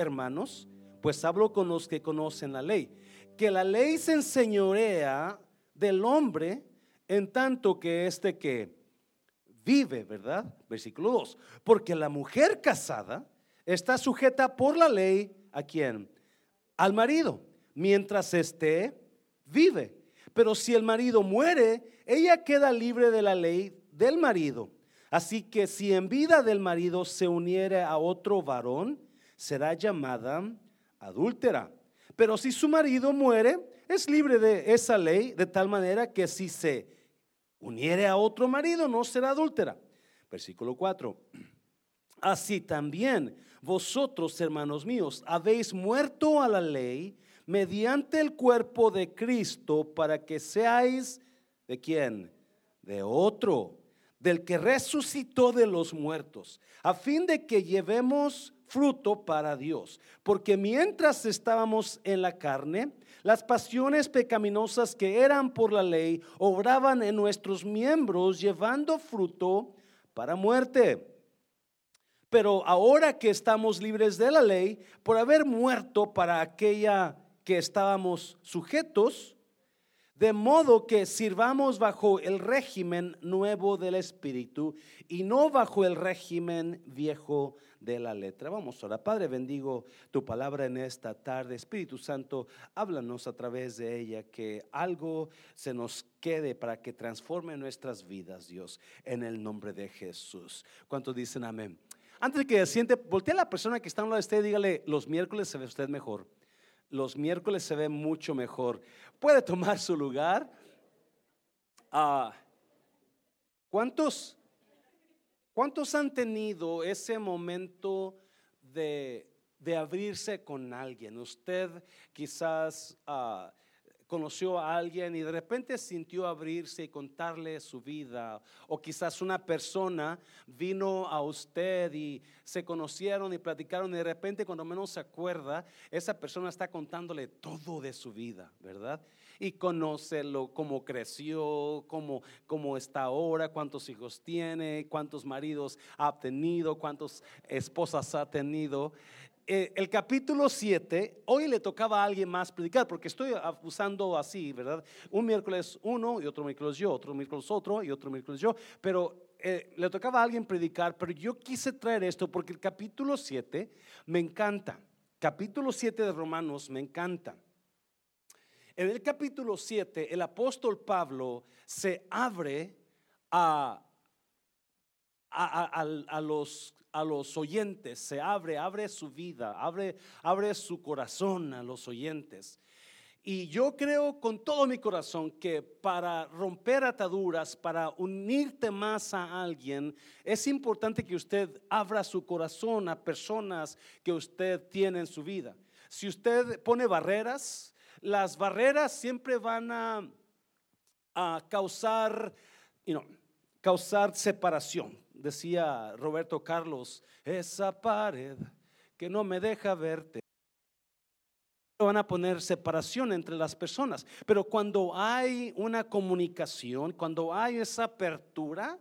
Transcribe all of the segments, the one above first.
hermanos, pues hablo con los que conocen la ley, que la ley se enseñorea del hombre en tanto que este que vive, ¿verdad? Versículo 2. Porque la mujer casada está sujeta por la ley a quién? Al marido, mientras esté vive. Pero si el marido muere, ella queda libre de la ley del marido. Así que si en vida del marido se uniere a otro varón, será llamada adúltera. Pero si su marido muere, es libre de esa ley, de tal manera que si se uniere a otro marido, no será adúltera. Versículo 4. Así también vosotros, hermanos míos, habéis muerto a la ley mediante el cuerpo de Cristo para que seáis de quién? De otro, del que resucitó de los muertos, a fin de que llevemos fruto para Dios. Porque mientras estábamos en la carne, las pasiones pecaminosas que eran por la ley obraban en nuestros miembros llevando fruto para muerte. Pero ahora que estamos libres de la ley, por haber muerto para aquella que estábamos sujetos, de modo que sirvamos bajo el régimen nuevo del Espíritu y no bajo el régimen viejo de la letra. Vamos ahora, Padre, bendigo tu palabra en esta tarde. Espíritu Santo, háblanos a través de ella, que algo se nos quede para que transforme nuestras vidas, Dios, en el nombre de Jesús. ¿Cuántos dicen amén? Antes de que siente, voltee a la persona que está a un lado de usted y dígale, los miércoles se ve usted mejor los miércoles se ve mucho mejor. Puede tomar su lugar. Ah, ¿Cuántos, ¿Cuántos han tenido ese momento de, abrirse con alguien? Usted quizás ah, conoció a alguien y de repente sintió abrirse y contarle su vida. O quizás una persona vino a usted y se conocieron y platicaron y de repente cuando menos se acuerda, esa persona está contándole todo de su vida, ¿verdad? Y conócelo, cómo creció, cómo, cómo está ahora, cuántos hijos tiene, cuántos maridos ha tenido, cuántas esposas ha tenido. Eh, el capítulo 7, hoy le tocaba a alguien más predicar, porque estoy usando así, ¿verdad? Un miércoles uno y otro miércoles yo, otro miércoles otro y otro miércoles yo, pero eh, le tocaba a alguien predicar, pero yo quise traer esto porque el capítulo 7 me encanta. Capítulo 7 de Romanos me encanta. En el capítulo 7, el apóstol Pablo se abre a, a, a los a los oyentes, se abre, abre su vida, abre, abre su corazón a los oyentes. Y yo creo con todo mi corazón que para romper ataduras, para unirte más a alguien, es importante que usted abra su corazón a personas que usted tiene en su vida. Si usted pone barreras, las barreras siempre van a, a causar, you causar separación decía Roberto Carlos, esa pared que no me deja verte. Van a poner separación entre las personas, pero cuando hay una comunicación, cuando hay esa apertura,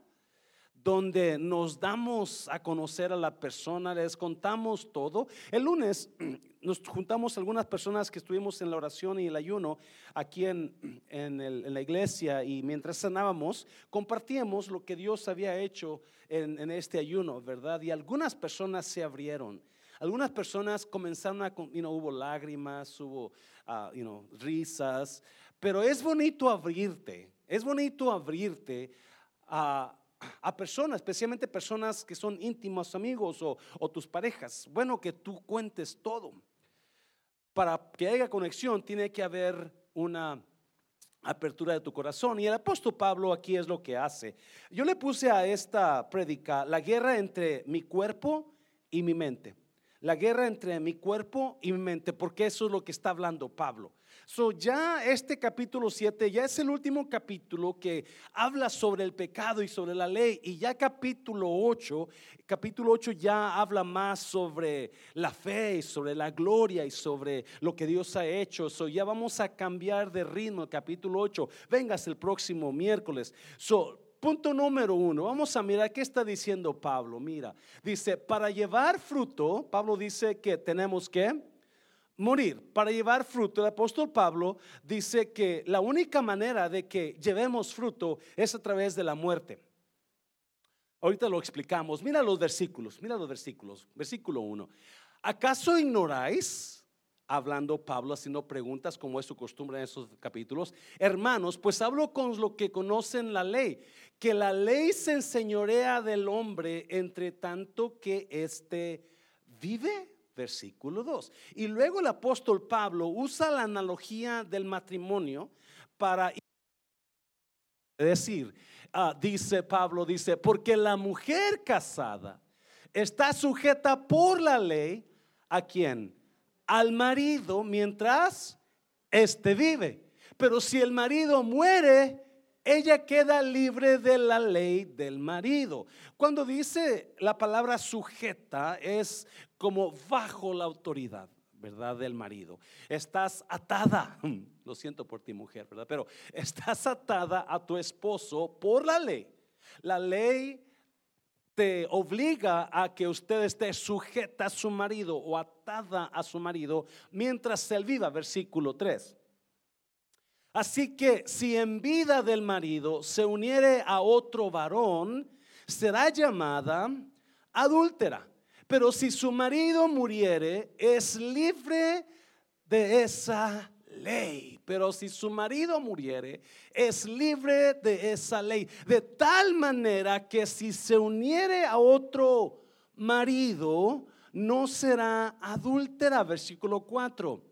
donde nos damos a conocer a la persona, les contamos todo. El lunes nos juntamos algunas personas que estuvimos en la oración y el ayuno aquí en, en, la iglesia y mientras cenábamos compartíamos lo que Dios había hecho en, este ayuno, ¿verdad? Y algunas personas se abrieron. Algunas personas comenzaron a, you hubo lágrimas, hubo uh, risas, pero es bonito abrirte, es bonito abrirte a a personas, especialmente personas que son íntimos amigos o, tus parejas. Bueno, que tú cuentes todo. Para que haya conexión tiene que haber una apertura de tu corazón. Y el apóstol Pablo aquí es lo que hace. Yo le puse a esta prédica la guerra entre mi cuerpo y mi mente. La guerra entre mi cuerpo y mi mente, porque eso es lo que está hablando Pablo. So ya este capítulo 7 ya es el último capítulo que habla sobre el pecado y sobre la ley y ya capítulo 8, capítulo 8 ya habla más sobre la fe y sobre la gloria y sobre lo que Dios ha hecho. So ya vamos a cambiar de ritmo capítulo 8. Vengas el próximo miércoles. So punto número uno, vamos a mirar qué está diciendo Pablo. Mira, dice, para llevar fruto, Pablo dice que tenemos que morir. Para llevar fruto, el apóstol Pablo dice que la única manera de que llevemos fruto es a través de la muerte. Ahorita lo explicamos. Mira los versículos, mira los versículos. Versículo 1. ¿Acaso ignoráis? Hablando Pablo, haciendo preguntas como es su costumbre en esos capítulos. Hermanos, pues hablo con los que conocen la ley, que la ley se enseñorea del hombre entre tanto que éste vive. Versículo 2. Y luego el apóstol Pablo usa la analogía del matrimonio para decir, Ah, dice Pablo, dice, porque la mujer casada está sujeta por la ley a quien? Al marido mientras éste vive. Pero si el marido muere, ella queda libre de la ley del marido. Cuando dice la palabra sujeta es como bajo la autoridad. ¿verdad? Del marido. Estás atada, lo siento por ti mujer, ¿verdad? Pero estás atada a tu esposo por la ley. La ley te obliga a que usted esté sujeta a su marido o atada a su marido mientras él viva, versículo 3. Así que si en vida del marido se uniere a otro varón, será llamada adúltera. Pero si su marido muriere, es libre de esa ley. Pero si su marido muriere, es libre de esa ley. De tal manera que si se uniere a otro marido, no será adúltera. Versículo 4.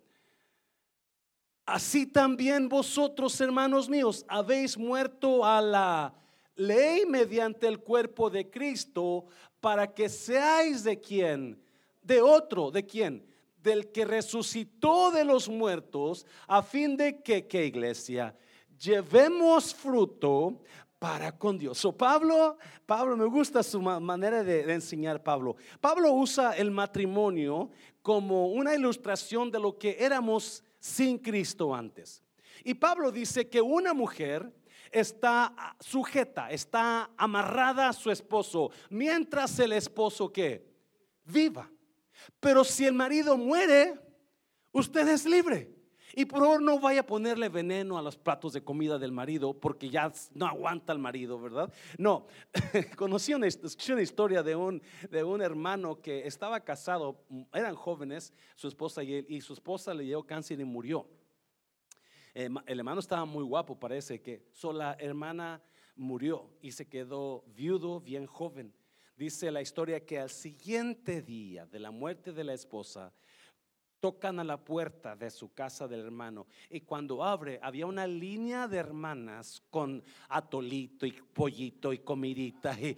Así también vosotros, hermanos míos, habéis muerto a la ley mediante el cuerpo de Cristo para que seáis de quién, de otro, de quién, del que resucitó de los muertos, a fin de que, ¿qué iglesia? Llevemos fruto para con Dios. So, Pablo, Pablo, me gusta su manera de, de, enseñar Pablo. Pablo usa el matrimonio como una ilustración de lo que éramos sin Cristo antes. Y Pablo dice que una mujer está sujeta, está amarrada a su esposo, mientras el esposo que viva. Pero si el marido muere, usted es libre. Y por favor no vaya a ponerle veneno a los platos de comida del marido porque ya no aguanta el marido, ¿verdad? No, conocí una, historia de un, hermano que estaba casado, eran jóvenes, su esposa y él, y su esposa le dio cáncer y murió el hermano estaba muy guapo, parece que. Sola hermana murió y se quedó viudo bien joven. Dice la historia que al siguiente día de la muerte de la esposa, tocan a la puerta de su casa del hermano y cuando abre había una línea de hermanas con atolito y pollito y comidita y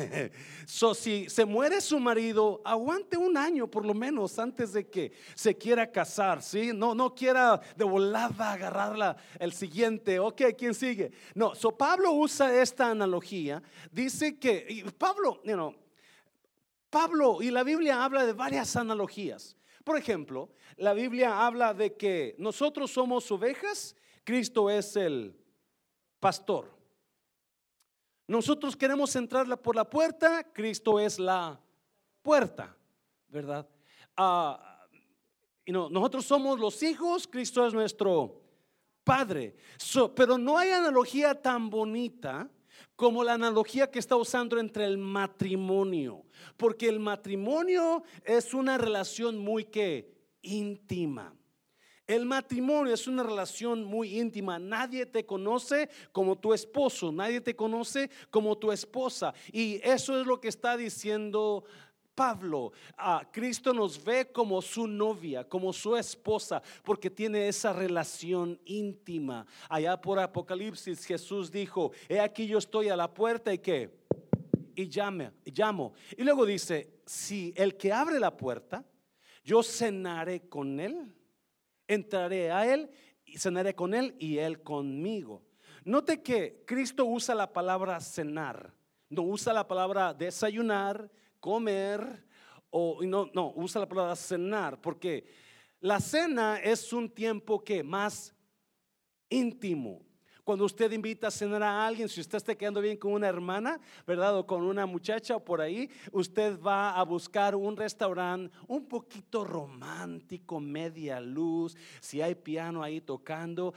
so, si se muere su marido aguante un año por lo menos antes de que se quiera casar ¿sí? no, no quiera de volada agarrarla el siguiente ok, ¿quién sigue? no, so Pablo usa esta analogía dice que Pablo, you Pablo y la Biblia habla de varias analogías por ejemplo, la Biblia habla de que nosotros somos ovejas, Cristo es el pastor. Nosotros queremos entrar por la puerta, Cristo es la puerta, ¿verdad? Ah, y nosotros somos los hijos, Cristo es nuestro Padre. pero no hay analogía tan bonita como la analogía que está usando entre el matrimonio, porque el matrimonio es una relación muy que íntima. El matrimonio es una relación muy íntima. Nadie te conoce como tu esposo, nadie te conoce como tu esposa. Y eso es lo que está diciendo Pablo, a Cristo nos ve como su novia, como su esposa, porque tiene esa relación íntima. Allá por Apocalipsis Jesús dijo, he aquí yo estoy a la puerta y que, y llame, llamo. Y luego dice, si el que abre la puerta, yo cenaré con él, entraré a él, y cenaré con él y él conmigo. Note que Cristo usa la palabra cenar, no usa la palabra desayunar, comer o no, no, usa la palabra cenar, porque la cena es un tiempo que más íntimo. Cuando usted invita a cenar a alguien, si usted está quedando bien con una hermana, ¿verdad? O con una muchacha o por ahí, usted va a buscar un restaurante un poquito romántico, media luz. Si hay piano ahí tocando,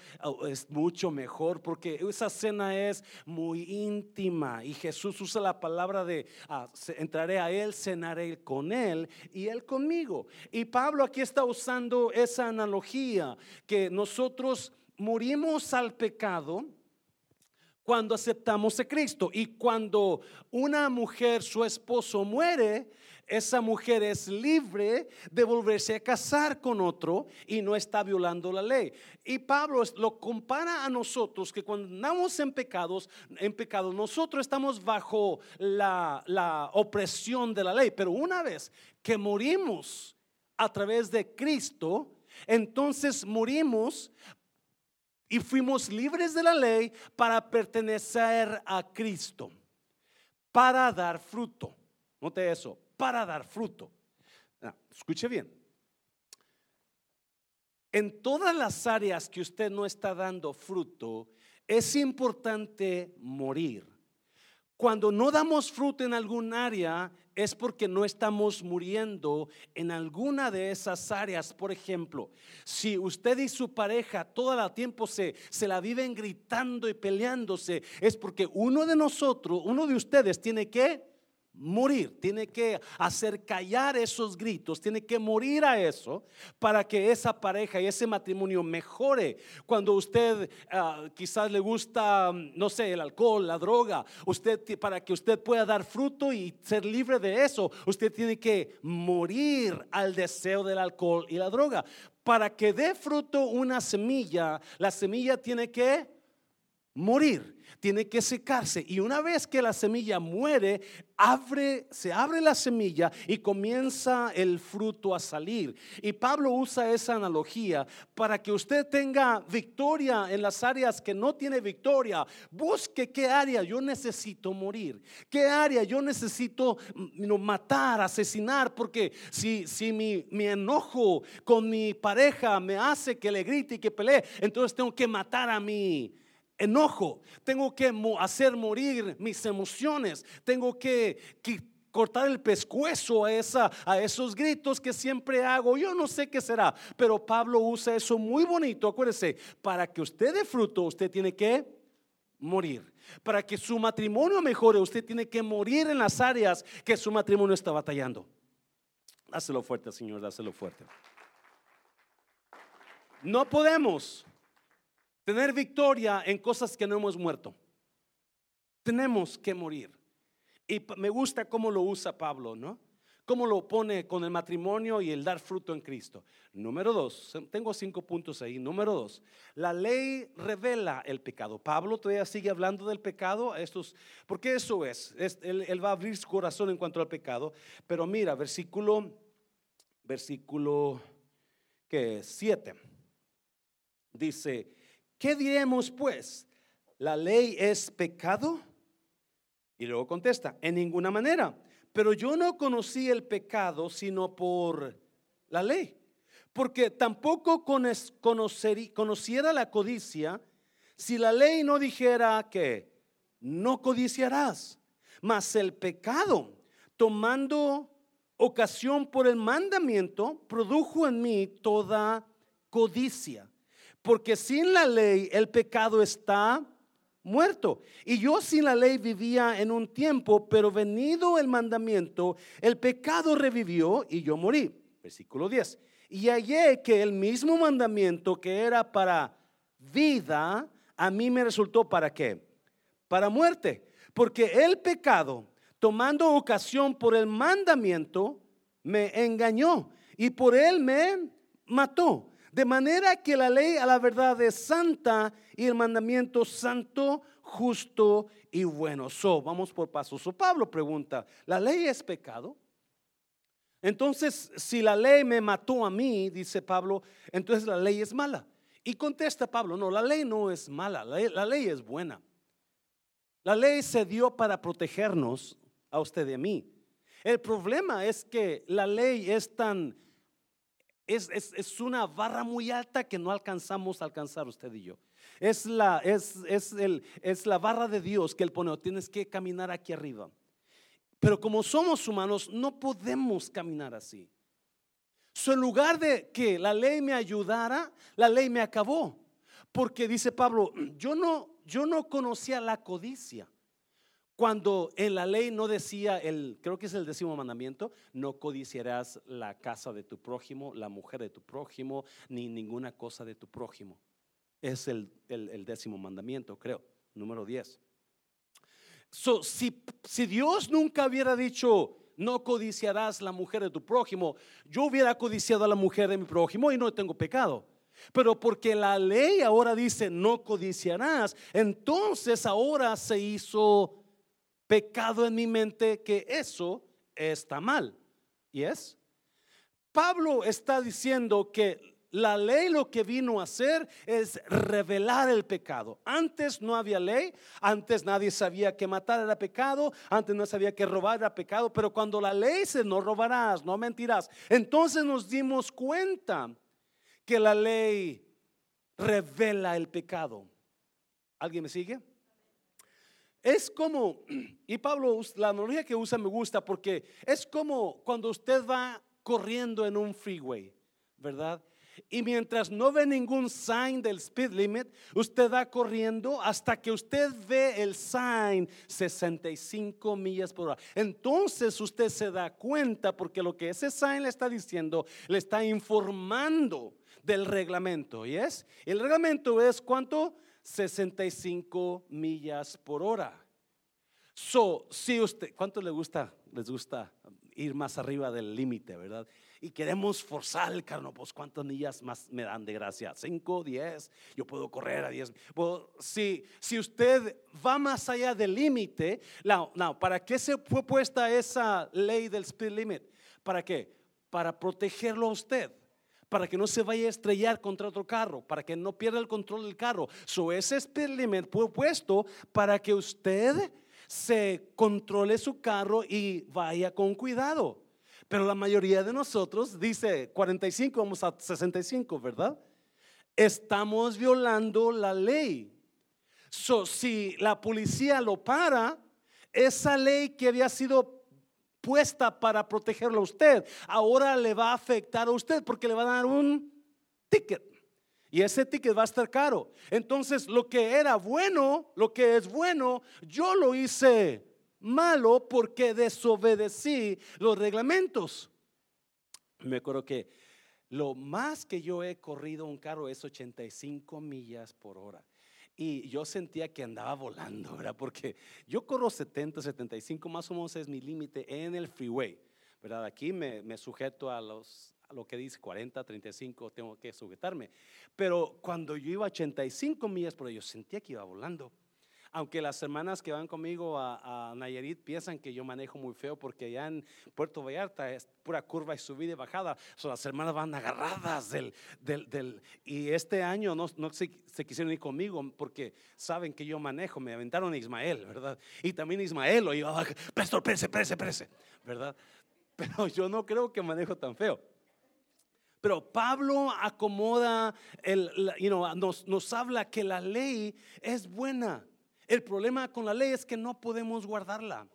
es mucho mejor porque esa cena es muy íntima y Jesús usa la palabra de ah, entraré a él, cenaré con él y él conmigo. Y Pablo aquí está usando esa analogía que nosotros morimos al pecado cuando aceptamos a Cristo. Y cuando una mujer, su esposo muere, esa mujer es libre de volverse a casar con otro y no está violando la ley. Y Pablo lo compara a nosotros que cuando andamos en pecados, en pecado, nosotros estamos bajo la, la opresión de la ley. Pero una vez que morimos a través de Cristo, entonces morimos y fuimos libres de la ley para pertenecer a Cristo, para dar fruto. Note eso, para dar fruto. Ah, escuche bien. En todas las áreas que usted no está dando fruto, es importante morir. Cuando no damos fruto en algún área, es porque no estamos muriendo en alguna de esas áreas. Por ejemplo, si usted y su pareja todo el tiempo se, se la viven gritando y peleándose, es porque uno de nosotros, uno de ustedes tiene que morir, tiene que hacer callar esos gritos, tiene que morir a eso para que esa pareja y ese matrimonio mejore. Cuando usted ah, quizás le gusta, no sé, el alcohol, la droga, usted para que usted pueda dar fruto y ser libre de eso, usted tiene que morir al deseo del alcohol y la droga. Para que dé fruto una semilla, la semilla tiene que morir tiene que secarse. Y una vez que la semilla muere, abre, se abre la semilla y comienza el fruto a salir. Y Pablo usa esa analogía para que usted tenga victoria en las áreas que no tiene victoria. Busque qué área yo necesito morir, qué área yo necesito mm, matar, asesinar, porque si, si mi, mi enojo con mi pareja me hace que le grite y que pelee, entonces tengo que matar a mi enojo, tengo que hacer morir mis emociones, tengo que, cortar el pescuezo a, a esos gritos que siempre hago. Yo no sé qué será, pero Pablo usa eso muy bonito. Acuérdese, para que usted dé fruto, usted tiene que morir. Para que su matrimonio mejore, usted tiene que morir en las áreas que su matrimonio está batallando. Dáselo fuerte, Señor, dáselo fuerte. No podemos tener victoria en cosas que no hemos muerto. Tenemos que morir. Y me gusta cómo lo usa Pablo, ¿no? Cómo lo pone con el matrimonio y el dar fruto en Cristo. Número dos, tengo cinco puntos ahí. Número dos, la ley revela el pecado. Pablo todavía sigue hablando del pecado. Estos, porque eso es, él, va a abrir su corazón en cuanto al pecado. Pero mira, versículo, versículo que siete, dice, ¿Qué diremos pues? ¿La ley es pecado? Y luego contesta, en ninguna manera. Pero yo no conocí el pecado sino por la ley. Porque tampoco conociera la codicia si la ley no dijera que no codiciarás. Mas el pecado, tomando ocasión por el mandamiento, produjo en mí toda codicia. Porque sin la ley el pecado está muerto. Y yo sin la ley vivía en un tiempo, pero venido el mandamiento, el pecado revivió y yo morí. Versículo 10. Y hallé que el mismo mandamiento que era para vida, a mí me resultó para qué? Para muerte. Porque el pecado, tomando ocasión por el mandamiento, me engañó y por él me mató. De manera que la ley a la verdad es santa y el mandamiento santo, justo y bueno. So, vamos por pasos. So, Pablo pregunta, ¿la ley es pecado? Entonces, si la ley me mató a mí, dice Pablo, entonces la ley es mala. Y contesta Pablo, no, la ley no es mala, la ley, la ley es buena. La ley se dio para protegernos a usted y a mí. El problema es que la ley es tan es, es, es, una barra muy alta que no alcanzamos a alcanzar usted y yo. Es la, es, es, el, es la barra de Dios que Él pone, tienes que caminar aquí arriba. Pero como somos humanos, no podemos caminar así. So, en lugar de que la ley me ayudara, la ley me acabó. Porque dice Pablo, yo no, yo no conocía la codicia. Cuando en la ley no decía el, creo que es el décimo mandamiento, no codiciarás la casa de tu prójimo, la mujer de tu prójimo, ni ninguna cosa de tu prójimo. Es el, décimo mandamiento, creo, número 10. So, si, si Dios nunca hubiera dicho, no codiciarás la mujer de tu prójimo, yo hubiera codiciado a la mujer de mi prójimo y no tengo pecado. Pero porque la ley ahora dice no codiciarás, entonces ahora se hizo pecado en mi mente que eso está mal. ¿Y es? Pablo está diciendo que la ley lo que vino a hacer es revelar el pecado. Antes no había ley, antes nadie sabía que matar era pecado, antes no sabía que robar era pecado, pero cuando la ley dice no robarás, no mentirás, entonces nos dimos cuenta que la ley revela el pecado. ¿Alguien me sigue? Es como, y Pablo, la analogía que usa me gusta porque es como cuando usted va corriendo en un freeway, ¿verdad? Y mientras no ve ningún sign del speed limit, usted va corriendo hasta que usted ve el sign 65 millas por hora. Entonces usted se da cuenta porque lo que ese sign le está diciendo, le está informando del reglamento. ¿Y es? El reglamento es cuánto? 65 millas por hora. So, si usted, ¿cuánto le gusta? Les gusta ir más arriba del límite, ¿verdad? Y queremos forzar el carro, pues cuántas millas más me dan de gracia, 5, 10, yo puedo correr a 10. si, si usted va más allá del límite, no, no, ¿para qué se fue puesta esa ley del speed limit? ¿Para qué? Para protegerlo a usted para que no se vaya a estrellar contra otro carro, para que no pierda el control del carro. So ese limit fue puesto para que usted se controle su carro y vaya con cuidado. Pero la mayoría de nosotros dice 45, vamos a 65, ¿verdad? Estamos violando la ley. So, si la policía lo para, esa ley que había sido puesta para protegerlo a usted, ahora le va a afectar a usted porque le va a dar un ticket. Y ese ticket va a estar caro. Entonces, lo que era bueno, lo que es bueno, yo lo hice malo porque desobedecí los reglamentos. Me acuerdo que lo más que yo he corrido un carro es 85 millas por hora. Y yo sentía que andaba volando, ¿verdad? Porque yo corro 70, 75, más o menos es mi límite en el freeway, ¿verdad? Aquí me, me sujeto a, los, lo que dice 40, 35, tengo que sujetarme. Pero cuando yo iba a 85 millas por hora, yo sentía que iba volando aunque las hermanas que van conmigo a, Nayarit piensan que yo manejo muy feo porque allá en Puerto Vallarta es pura curva y subida y bajada, so, las hermanas van agarradas del, del, y este año no, no se, quisieron ir conmigo porque saben que yo manejo, me aventaron a Ismael, ¿verdad? Y también Ismael lo iba a pastor, prese, prese, prese, ¿verdad? Pero yo no creo que manejo tan feo. Pero Pablo acomoda, el, you know, nos, nos habla que la ley es buena. El problema con la ley es que no podemos guardarla.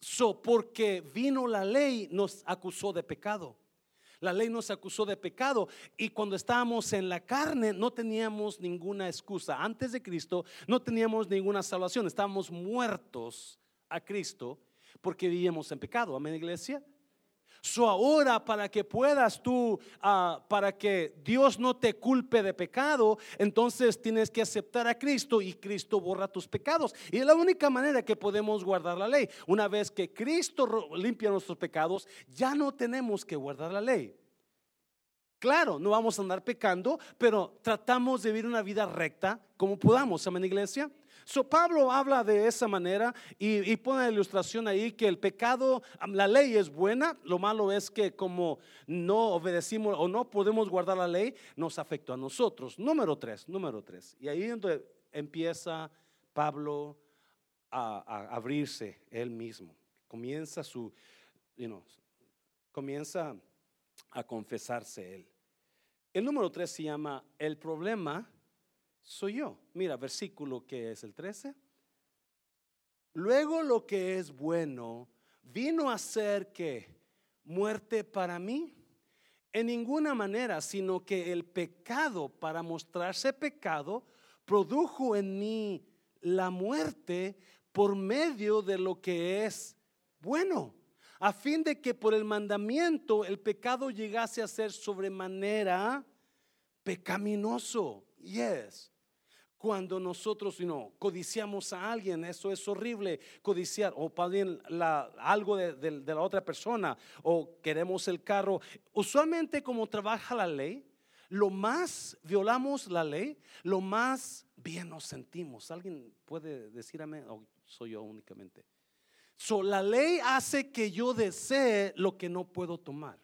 So, porque vino la ley, nos acusó de pecado. La ley nos acusó de pecado y cuando estábamos en la carne no teníamos ninguna excusa. Antes de Cristo no teníamos ninguna salvación. Estábamos muertos a Cristo porque vivíamos en pecado. Amén, iglesia. So ahora para que puedas tú, ah, para que Dios no te culpe de pecado, entonces tienes que aceptar a Cristo y Cristo borra tus pecados. Y es la única manera que podemos guardar la ley. Una vez que Cristo limpia nuestros pecados, ya no tenemos que guardar la ley. Claro, no vamos a andar pecando, pero tratamos de vivir una vida recta como podamos. Amén, iglesia. So Pablo habla de esa manera y, pone la ilustración ahí que el pecado, la ley es buena, lo malo es que como no obedecimos o no podemos guardar la ley, nos afecta a nosotros. Número tres, número tres. Y ahí donde empieza Pablo a, abrirse él mismo. Comienza su, you know, comienza a confesarse él. El número 3 se llama El problema soy yo. Mira, versículo que es el 13. Luego lo que es bueno vino a ser que muerte para mí. En ninguna manera, sino que el pecado, para mostrarse pecado, produjo en mí la muerte por medio de lo que es bueno, a fin de que por el mandamiento el pecado llegase a ser sobremanera pecaminoso. Yes. Cuando nosotros no codiciamos a alguien, eso es horrible, codiciar, o bien algo de, la otra persona, o queremos el carro. Usualmente como trabaja la ley, lo más violamos la ley, lo más bien nos sentimos. ¿Alguien puede decir amén? O soy yo únicamente. So, la ley hace que yo desee lo que no puedo tomar.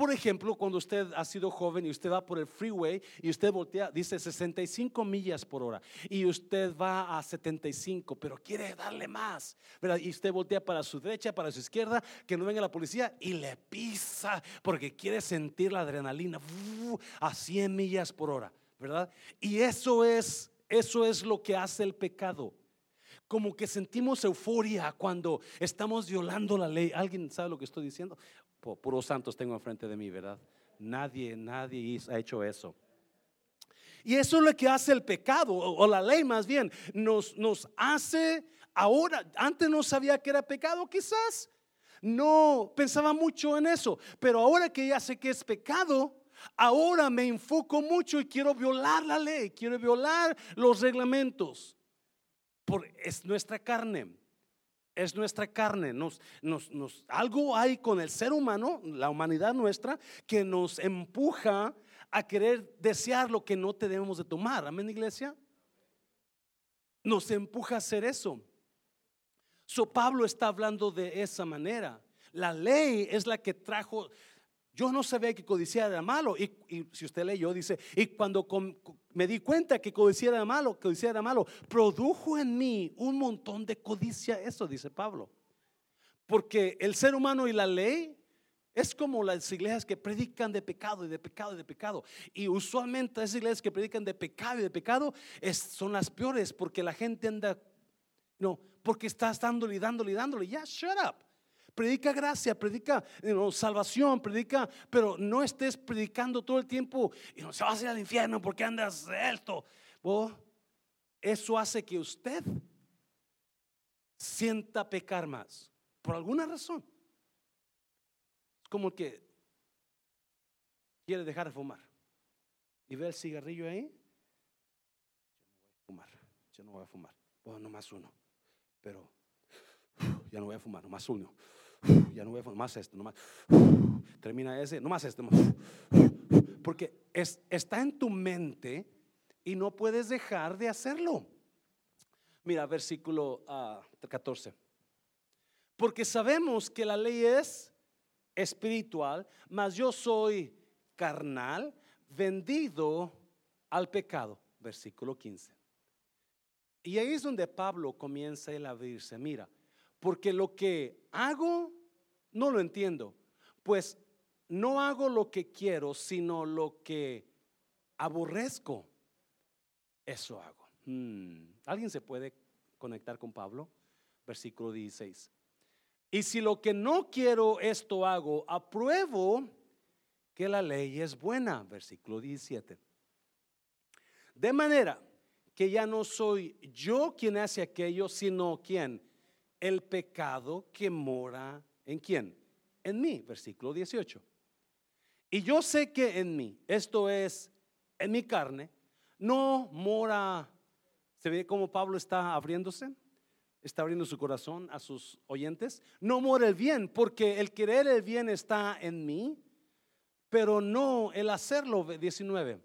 Por ejemplo, cuando usted ha sido joven y usted va por el freeway y usted voltea, dice 65 millas por hora y usted va a 75, pero quiere darle más, ¿verdad? Y usted voltea para su derecha, para su izquierda, que no venga la policía y le pisa porque quiere sentir la adrenalina a 100 millas por hora, ¿verdad? Y eso es, eso es lo que hace el pecado como que sentimos euforia cuando estamos violando la ley. ¿Alguien sabe lo que estoy diciendo? puros santos tengo enfrente de mí, ¿verdad? Nadie, nadie ha hecho eso. Y eso es lo que hace el pecado, o la ley más bien, nos, nos hace ahora, antes no sabía que era pecado quizás, no pensaba mucho en eso, pero ahora que ya sé que es pecado, ahora me enfoco mucho y quiero violar la ley, quiero violar los reglamentos, es nuestra carne es nuestra carne. Nos, nos, algo hay con el ser humano, la humanidad nuestra, que nos empuja a querer desear lo que no tenemos de tomar. Amén, iglesia. Nos empuja a hacer eso. So Pablo está hablando de esa manera. La ley es la que trajo yo no sabía que codiciar era malo. Y, si usted leyó, dice, y cuando me di cuenta que codiciar era malo, codiciar era malo, produjo en mí un montón de codicia. Eso dice Pablo. Porque el ser humano y la ley es como las iglesias que predican de pecado y de pecado y de pecado. Y usualmente esas iglesias que predican de pecado y de pecado son las peores porque la gente anda, no, porque estás dándole y dándole y dándole. Ya, shut up predica gracia, predica salvación, predica, pero no estés predicando todo el tiempo y no se va a ir al infierno porque andas esto. eso hace que usted sienta pecar más, por alguna razón. Como que quiere dejar de fumar y ve el cigarrillo ahí. Yo no voy a fumar, yo no voy a fumar. Bueno, nomás uno, pero ya no voy a fumar, nomás uno ya no voy a más esto, nomás, termina ese, no más este, porque es, está en tu mente y no puedes dejar de hacerlo. Mira, versículo 14. Ah, porque sabemos que la ley es espiritual, mas yo soy carnal, vendido al pecado. Versículo 15. Y ahí es donde Pablo comienza a abrirse. Mira, porque lo que hago no lo entiendo. Pues no hago lo que quiero, sino lo que aborrezco. Eso hago. Hmm. ¿Alguien se puede conectar con Pablo? Versículo 16. Y si lo que no quiero esto hago, apruebo que la ley es buena. Versículo 17. De manera que ya no soy yo quien hace aquello, sino quien el pecado que mora en quién? En mí, versículo 18. Y yo sé que en mí, esto es en mi carne, no mora, ¿se ve cómo Pablo está abriéndose? Está abriendo su corazón a sus oyentes. No mora el bien, porque el querer el bien está en mí, pero no el hacerlo, 19.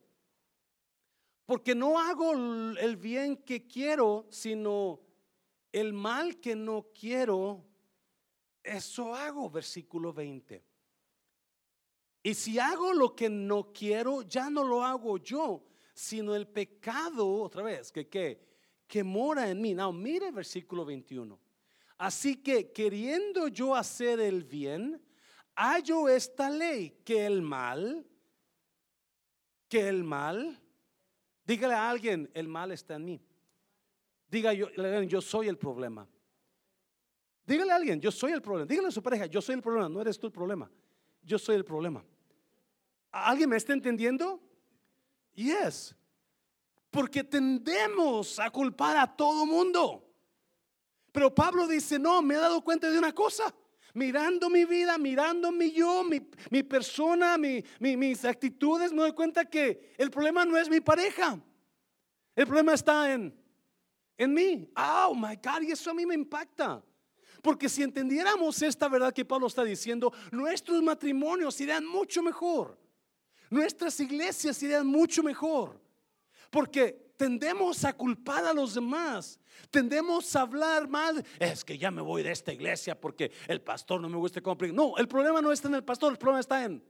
Porque no hago el bien que quiero, sino el mal que no quiero, eso hago, versículo 20. Y si hago lo que no quiero, ya no lo hago yo, sino el pecado, otra vez, que, que, que mora en mí. No, mire versículo 21. Así que queriendo yo hacer el bien, hallo esta ley, que el mal, que el mal, dígale a alguien, el mal está en mí. Diga yo, yo soy el problema. Dígale a alguien, yo soy el problema. Dígale a su pareja, yo soy el problema, no eres tú el problema. Yo soy el problema. ¿Alguien me está entendiendo? Yes. Porque tendemos a culpar a todo mundo. Pero Pablo dice, no, me he dado cuenta de una cosa. Mirando mi vida, mirando mi yo, mi, persona, mis actitudes, me doy cuenta que el problema no es mi pareja. El problema está en, en mí. Oh my God, y eso a mí me impacta. Porque si entendiéramos esta verdad que Pablo está diciendo, nuestros matrimonios irían mucho mejor. Nuestras iglesias irían mucho mejor. Porque tendemos a culpar a los demás. Tendemos a hablar mal. Es que ya me voy de esta iglesia porque el pastor no me gusta cómo No, el problema no está en el pastor, el problema está en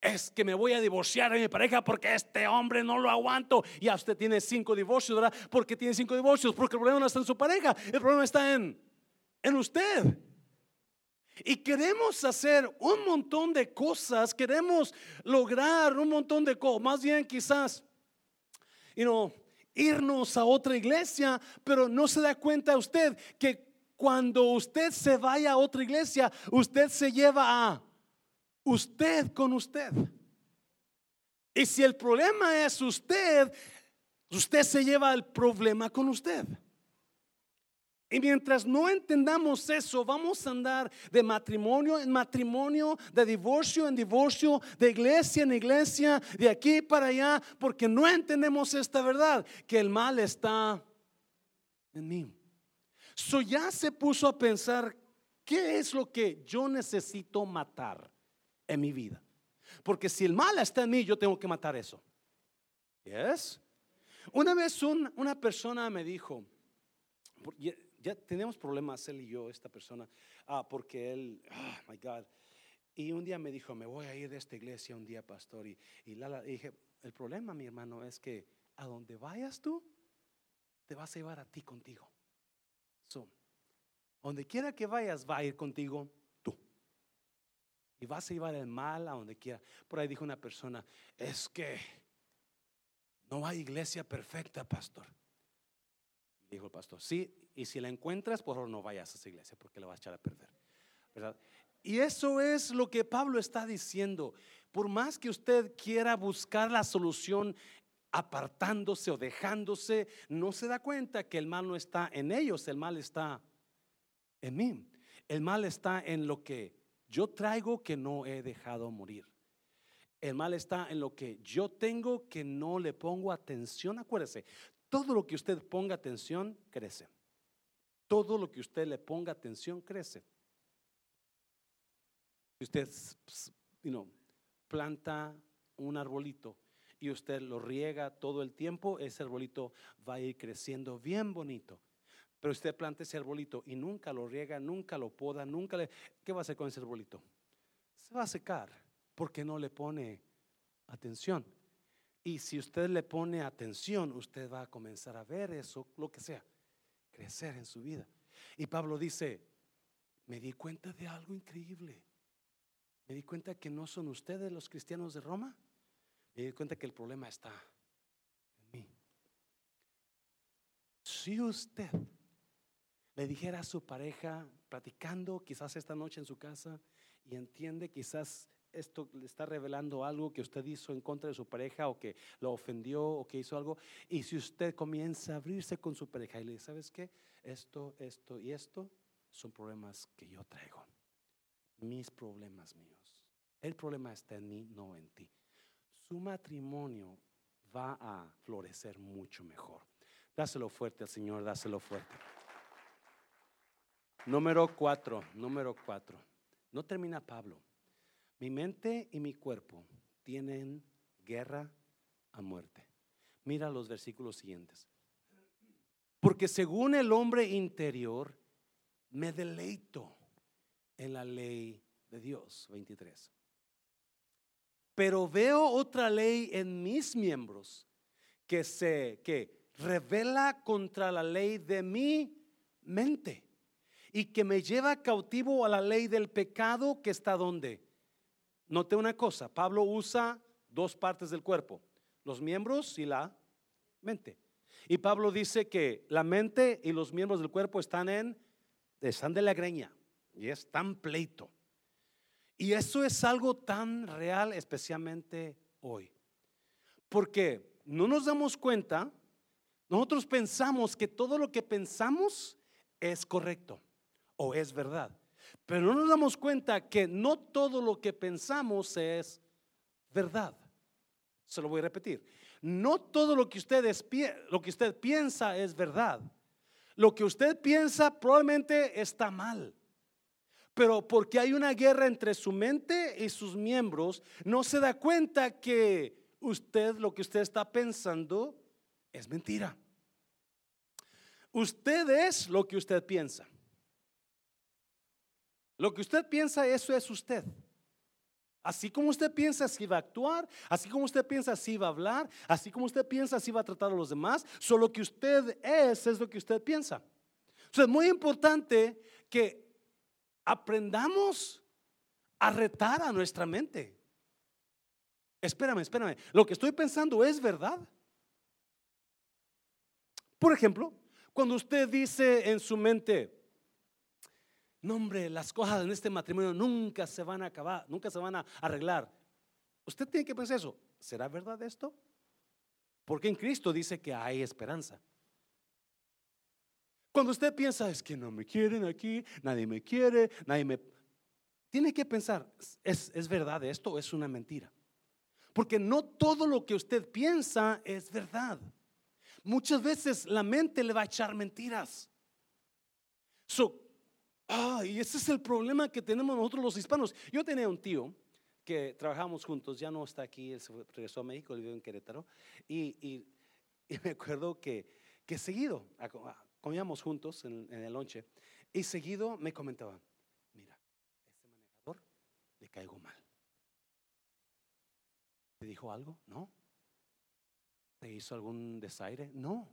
es que me voy a divorciar de mi pareja porque este hombre no lo aguanto. Y usted tiene cinco divorcios, ¿verdad? Porque tiene cinco divorcios, porque el problema no está en su pareja, el problema está en, en usted. Y queremos hacer un montón de cosas, queremos lograr un montón de cosas, más bien quizás, you know, irnos a otra iglesia, pero no se da cuenta usted que cuando usted se vaya a otra iglesia, usted se lleva a usted con usted. Y si el problema es usted, usted se lleva el problema con usted. Y mientras no entendamos eso, vamos a andar de matrimonio en matrimonio, de divorcio en divorcio, de iglesia en iglesia, de aquí para allá, porque no entendemos esta verdad, que el mal está en mí. So ya se puso a pensar, ¿qué es lo que yo necesito matar? En mi vida. Porque si el mal está en mí, yo tengo que matar eso. ¿Yes? Una vez una persona me dijo, ya, tenemos problemas él y yo, esta persona, ah, porque él, oh my God. Y un día me dijo, me voy a ir de esta iglesia un día, pastor. Y, y, la, dije, el problema, mi hermano, es que a donde vayas tú, te vas a llevar a ti contigo. So, donde quiera que vayas, va a ir contigo y vas a llevar el mal a donde quiera. Por ahí dijo una persona, es que no hay iglesia perfecta, pastor. Dijo el pastor, sí, y si la encuentras, por favor no vayas a esa iglesia porque la vas a echar a perder. Y eso es lo que Pablo está diciendo. Por más que usted quiera buscar la solución apartándose o dejándose, no se da cuenta que el mal no está en ellos, el mal está en mí. El mal está en lo que yo traigo que no he dejado morir. El mal está en lo que yo tengo que no le pongo atención. Acuérdese, todo lo que usted ponga atención crece. Todo lo que usted le ponga atención crece. Si usted planta un arbolito y usted lo riega todo el tiempo, ese arbolito va a ir creciendo bien bonito. Pero usted planta ese arbolito y nunca lo riega, nunca lo poda, nunca le... ¿Qué va a hacer con ese arbolito? Se va a secar porque no le pone atención. Y si usted le pone atención, usted va a comenzar a ver eso, lo que sea, crecer en su vida. Y Pablo dice, me di cuenta de algo increíble. Me di cuenta que no son ustedes los cristianos de Roma. Me di cuenta que el problema está en mí. Si usted le dijera a su pareja, platicando quizás esta noche en su casa, y entiende quizás esto le está revelando algo que usted hizo en contra de su pareja o que lo ofendió o que hizo algo. Y si usted comienza a abrirse con su pareja y le dice, ¿sabes qué? Esto, esto y esto son problemas que yo traigo. Mis problemas míos. El problema está en mí, no en ti. Su matrimonio va a florecer mucho mejor. Dáselo fuerte al Señor, dáselo fuerte. Número cuatro, número cuatro. No termina Pablo. Mi mente y mi cuerpo tienen guerra a muerte. Mira los versículos siguientes. Porque según el hombre interior, me deleito en la ley de Dios. 23. Pero veo otra ley en mis miembros que se que revela contra la ley de mi mente y que me lleva cautivo a la ley del pecado que está donde. Note una cosa, Pablo usa dos partes del cuerpo, los miembros y la mente. Y Pablo dice que la mente y los miembros del cuerpo están en, están de la greña y es tan pleito. Y eso es algo tan real, especialmente hoy. Porque no nos damos cuenta, nosotros pensamos que todo lo que pensamos es correcto o es verdad. Pero no nos damos cuenta que no todo lo que pensamos es verdad. Se lo voy a repetir. No todo lo que, usted lo que usted piensa es verdad. Lo que usted piensa probablemente está mal. Pero porque hay una guerra entre su mente y sus miembros, no se da cuenta que usted lo que usted está pensando es mentira. Usted es lo que usted piensa. Lo que usted piensa, eso es usted. Así como usted piensa, así va a actuar. Así como usted piensa, así va a hablar. Así como usted piensa, así va a tratar a los demás. Solo que usted es, es lo que usted piensa. Entonces es muy importante que aprendamos a retar a nuestra mente. Espérame, espérame. Lo que estoy pensando es verdad. Por ejemplo, cuando usted dice en su mente, no, hombre, las cosas en este matrimonio nunca se van a acabar, nunca se van a arreglar. Usted tiene que pensar eso. ¿Será verdad esto? Porque en Cristo dice que hay esperanza. Cuando usted piensa, es que no me quieren aquí, nadie me quiere, nadie me... Tiene que pensar, ¿es, es verdad esto o es una mentira? Porque no todo lo que usted piensa es verdad. Muchas veces la mente le va a echar mentiras. So, Ah, y ese es el problema que tenemos nosotros los hispanos. Yo tenía un tío que trabajamos juntos, ya no está aquí, él regresó a México, vive en Querétaro, y, me acuerdo que, que seguido comíamos juntos en, el lonche, y seguido me comentaba, mira, este manejador le caigo mal. ¿Te dijo algo? No. ¿Te hizo algún desaire? No.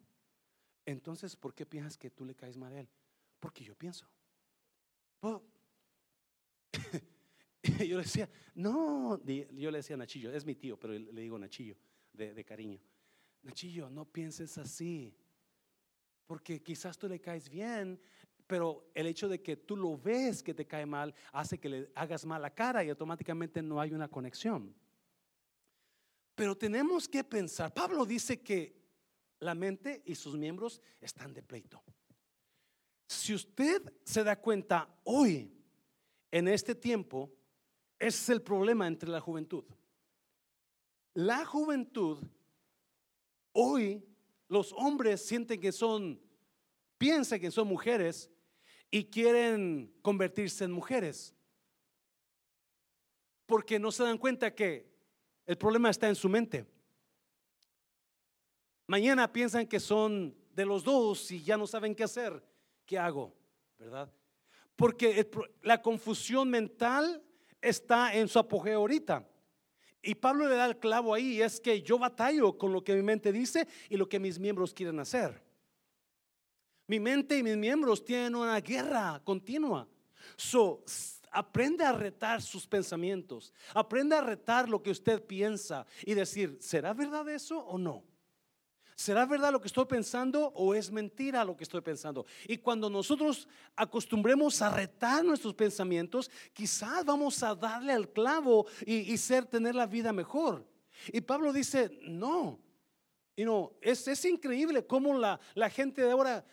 Entonces, ¿por qué piensas que tú le caes mal a él? Porque yo pienso. yo le decía, no, yo le decía Nachillo, es mi tío, pero le digo Nachillo, de, cariño. Nachillo, no pienses así, porque quizás tú le caes bien, pero el hecho de que tú lo ves que te cae mal hace que le hagas mal la cara y automáticamente no hay una conexión. Pero tenemos que pensar, Pablo dice que la mente y sus miembros están de pleito. Si usted se da cuenta hoy, en este tiempo, es el problema entre la juventud. La juventud, hoy, los hombres sienten que son, piensan que son mujeres y quieren convertirse en mujeres. Porque no se dan cuenta que el problema está en su mente. Mañana piensan que son de los dos y ya no saben qué hacer ¿qué hago? ¿Verdad? Porque la confusión mental está en su apogeo ahorita. Y Pablo le da el clavo ahí, es que yo batallo con lo que mi mente dice y lo que mis miembros quieren hacer. Mi mente y mis miembros tienen una guerra continua. So, aprende a retar sus pensamientos, aprende a retar lo que usted piensa y decir, ¿será verdad eso o no? ¿Será verdad lo que estoy pensando o es mentira lo que estoy pensando? Y cuando nosotros acostumbremos a retar nuestros pensamientos, quizás vamos a darle al clavo y, ser, tener la vida mejor. Y Pablo dice, no, y no, es, es increíble cómo la, la gente de ahora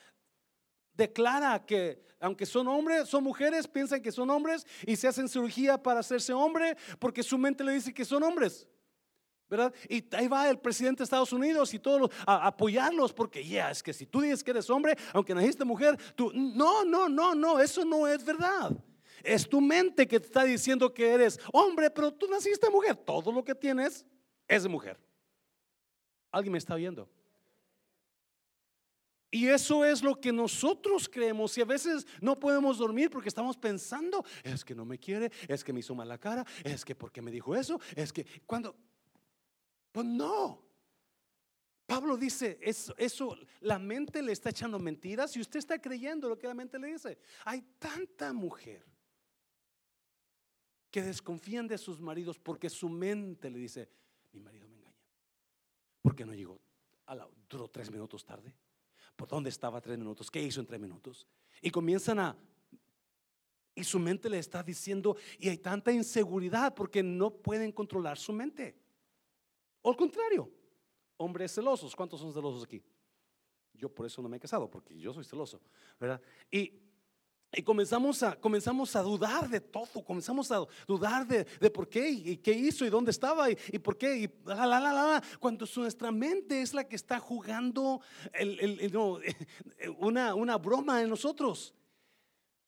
declara que aunque son hombres, son mujeres, piensan que son hombres y se hacen cirugía para hacerse hombre porque su mente le dice que son hombres. Y ahí va el presidente de Estados Unidos y todos a, apoyarlos porque ya es que si tú dices que eres hombre, aunque naciste mujer, tú no, no, no, no, eso no es verdad. Es tu mente que te está diciendo que eres hombre, pero tú naciste mujer. Todo lo que tienes es mujer. ¿Alguien me está oyendo? Y eso es lo que nosotros creemos y a veces no podemos dormir porque estamos pensando, es que no me quiere, es que me hizo mal la cara, es que porque me dijo eso, es que cuando pues no. Pablo dice, eso, eso, la mente le está echando mentiras y usted está creyendo lo que la mente le dice. Hay tanta mujer que desconfían de sus maridos porque su mente le dice, mi marido me engaña. ¿Por qué no llegó? A la, duró tres minutos tarde. ¿Por dónde estaba tres minutos? ¿Qué hizo en tres minutos? Y comienzan a... Y su mente le está diciendo, y hay tanta inseguridad porque no pueden controlar su mente. O al contrario, hombres celosos. ¿Cuántos son celosos aquí? Yo por eso no me he casado, porque yo soy celoso, ¿verdad? Y, y comenzamos, a, comenzamos a dudar de todo, comenzamos a dudar de, de por qué y, qué hizo y dónde estaba y, y por qué. Y la, la, la, la, cuando nuestra mente es la que está jugando el, el, no, una, una broma en nosotros.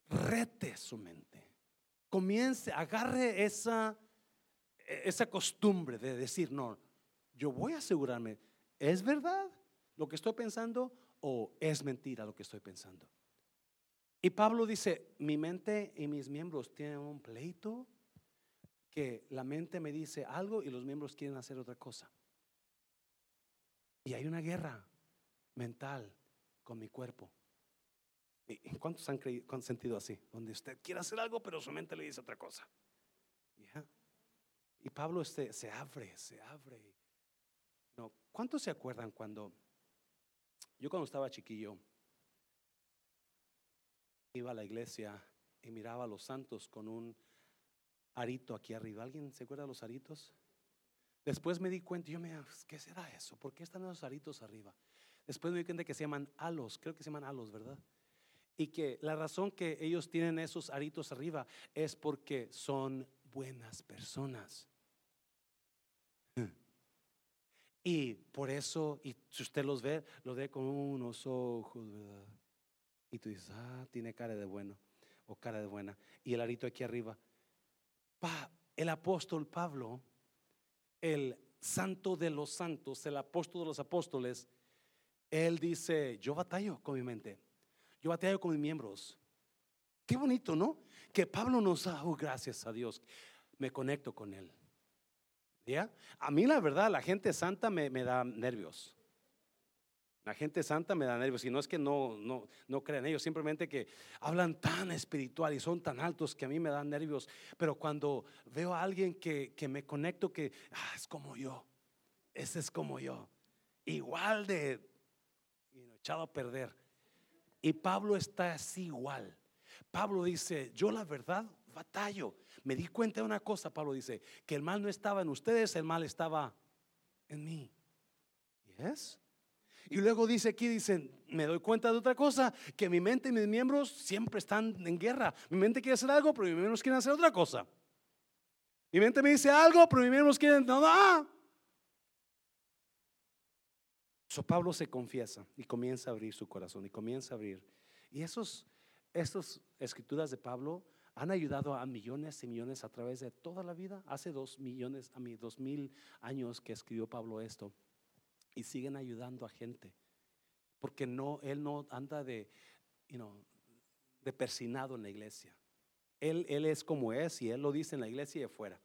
Rete su mente. Comience, agarre esa, esa costumbre de decir, no, yo voy a asegurarme, ¿es verdad lo que estoy pensando o es mentira lo que estoy pensando? Y Pablo dice, mi mente y mis miembros tienen un pleito que la mente me dice algo y los miembros quieren hacer otra cosa. Y hay una guerra mental con mi cuerpo. ¿Y cuántos han, creído, sentido así? Donde usted quiere hacer algo, pero su mente le dice otra cosa. Y Pablo este, se abre, se abre. No, ¿cuántos se acuerdan cuando yo cuando estaba chiquillo iba a la iglesia y miraba a los santos con un arito aquí arriba? ¿Alguien se acuerda de los aritos? Después me di cuenta, yo me, ¿qué será eso? ¿Por qué están esos aritos arriba? Después me di cuenta que se llaman halos, creo que se llaman halos, ¿verdad? Y que la razón que ellos tienen esos aritos arriba es porque son buenas personas. Y por eso, y si usted los ve, lo ve con unos ojos, ¿verdad? Y tú dices, ah, tiene cara de bueno o cara de buena. Y el arito aquí arriba. Pa, el apóstol Pablo, el santo de los santos, el apóstol de los apóstoles, él dice, yo batallo con mi mente, yo batallo con mis miembros. Qué bonito, ¿no? Que Pablo nos da, oh, gracias a Dios, me conecto con él. ¿Ya? A mí la verdad, la gente santa me, da nervios. La gente santa me da nervios y no es que no, no, no crean ellos, simplemente que hablan tan espiritual y son tan altos que a mí me dan nervios. Pero cuando veo a alguien que, me conecto, que ah, es como yo, ese es como yo, igual de echado a perder. Y Pablo está así igual. Pablo dice, yo la verdad batallo. Me di cuenta de una cosa, Pablo dice, que el mal no estaba en ustedes, el mal estaba en mí. ¿Yes? Y luego dice aquí, dicen, me doy cuenta de otra cosa, que mi mente y mis miembros siempre están en guerra. Mi mente quiere hacer algo, pero mis miembros quieren hacer otra cosa. Mi mente me dice algo, pero mis miembros quieren, no. So Pablo se confiesa y comienza a abrir su corazón y comienza a abrir. Y esos, estas escrituras de Pablo han ayudado a millones y millones a través de toda la vida. Hace dos millones, a mí, dos mil años que escribió Pablo esto. Y siguen ayudando a gente. Porque no, él no anda de, de persinado en la iglesia. Él, él es como es y él lo dice en la iglesia y afuera.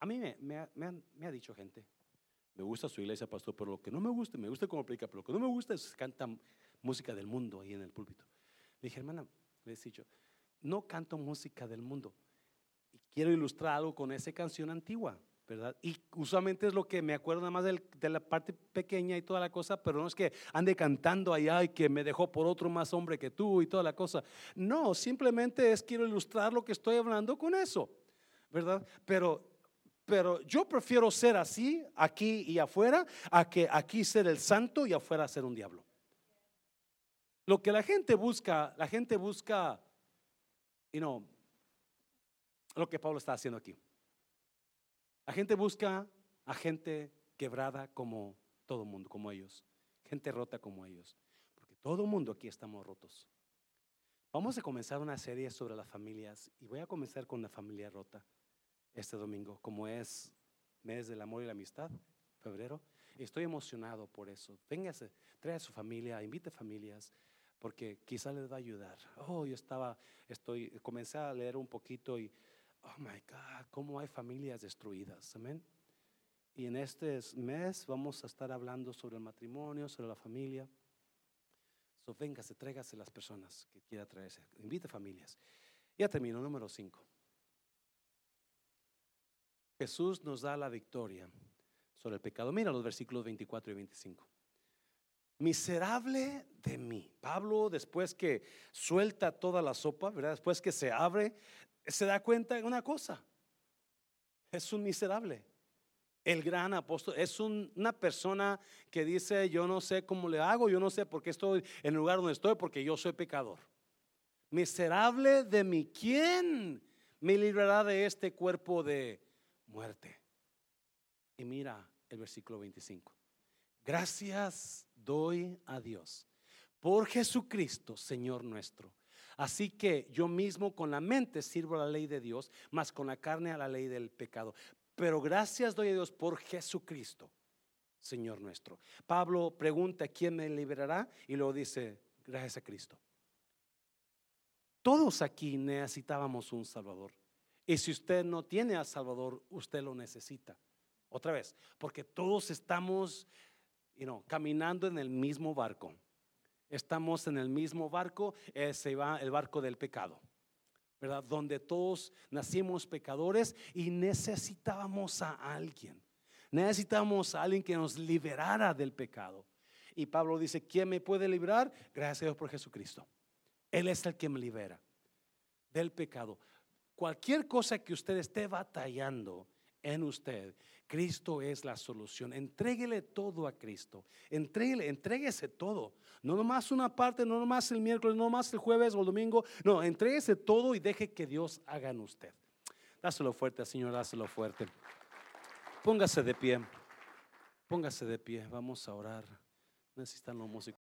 A mí me, me, me, ha dicho gente, me gusta su iglesia, pastor, pero lo que no me gusta, me gusta cómo aplica, pero lo que no me gusta es que canta música del mundo ahí en el púlpito. Le dije, hermana, le he dicho, no canto música del mundo. Y quiero ilustrar algo con esa canción antigua, ¿verdad? Y usualmente es lo que me acuerdo nada más de la parte pequeña y toda la cosa, pero no es que ande cantando allá y que me dejó por otro más hombre que tú y toda la cosa. No, simplemente es quiero ilustrar lo que estoy hablando con eso, ¿verdad? Pero pero yo prefiero ser así aquí y afuera a que aquí ser el santo y afuera ser un diablo. Lo que la gente busca, la gente busca y no, lo que Pablo está haciendo aquí. La gente busca a gente quebrada como todo el mundo, como ellos. Gente rota como ellos. Porque todo el mundo aquí estamos rotos. Vamos a comenzar una serie sobre las familias y voy a comenzar con la familia rota este domingo, como es mes del amor y la amistad, febrero. Estoy emocionado por eso. Véngase, trae a su familia, invite familias porque quizá les va a ayudar. Oh, yo estaba, estoy, comencé a leer un poquito y, oh my God, cómo hay familias destruidas, amén. Y en este mes vamos a estar hablando sobre el matrimonio, sobre la familia. So, véngase, tráigase las personas que quiera traerse. Invite familias. Ya termino, número 5. Jesús nos da la victoria sobre el pecado. Mira los versículos 24 y 25. Miserable de mí. Pablo, después que suelta toda la sopa, ¿verdad? Después que se abre, se da cuenta de una cosa. Es un miserable. El gran apóstol es una persona que dice, yo no sé cómo le hago, yo no sé por qué estoy en el lugar donde estoy, porque yo soy pecador. Miserable de mí, ¿quién me librará de este cuerpo de muerte? Y mira el versículo 25. Gracias doy a Dios por Jesucristo, Señor nuestro. Así que yo mismo con la mente sirvo la ley de Dios, más con la carne a la ley del pecado. Pero gracias doy a Dios por Jesucristo, Señor nuestro. Pablo pregunta, ¿quién me liberará? Y luego dice, gracias a Cristo. Todos aquí necesitábamos un Salvador. Y si usted no tiene a Salvador, usted lo necesita. Otra vez, porque todos estamos caminando en el mismo barco. Estamos en el mismo barco, se va el barco del pecado. ¿verdad? Donde todos nacimos pecadores y necesitábamos a alguien. Necesitábamos a alguien que nos liberara del pecado. Y Pablo dice, ¿quién me puede librar? Gracias a Dios por Jesucristo. Él es el que me libera del pecado. Cualquier cosa que usted esté batallando en usted, Cristo es la solución. Entréguele todo a Cristo. Entréguele, entréguese todo. No nomás una parte, no nomás el miércoles, no nomás el jueves o el domingo. No, entréguese todo y deje que Dios haga en usted. Dáselo fuerte, Señor, dáselo fuerte. Póngase de pie. Póngase de pie. Vamos a orar. Necesitan los músicos.